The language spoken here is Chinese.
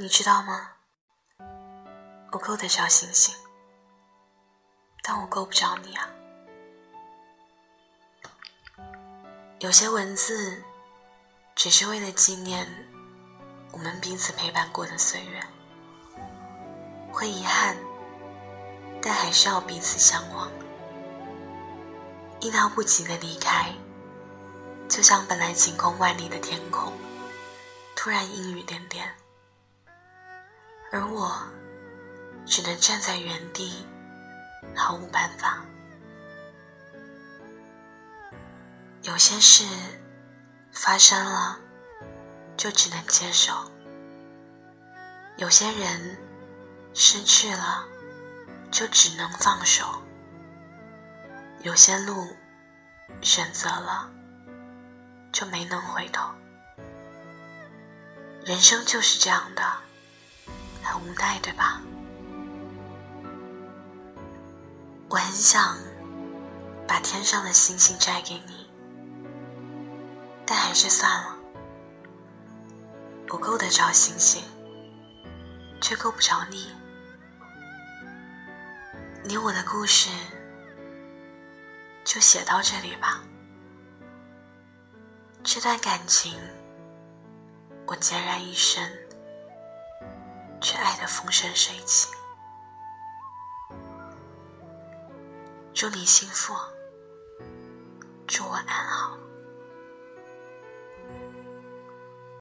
你知道吗？我够得着星星，但我够不着你啊。有些文字，只是为了纪念我们彼此陪伴过的岁月，会遗憾，但还是要彼此相望。意料不及的离开，就像本来晴空万里的天空，突然阴雨点点。而我只能站在原地，毫无办法。有些事发生了，就只能接受；有些人失去了，就只能放手；有些路选择了，就没能回头。人生就是这样的。很无奈，对吧？我很想把天上的星星摘给你，但还是算了。我够得着星星，却够不着你。你我的故事就写到这里吧。这段感情，我孑然一身。却爱得风生水起。祝你幸福，祝我安好。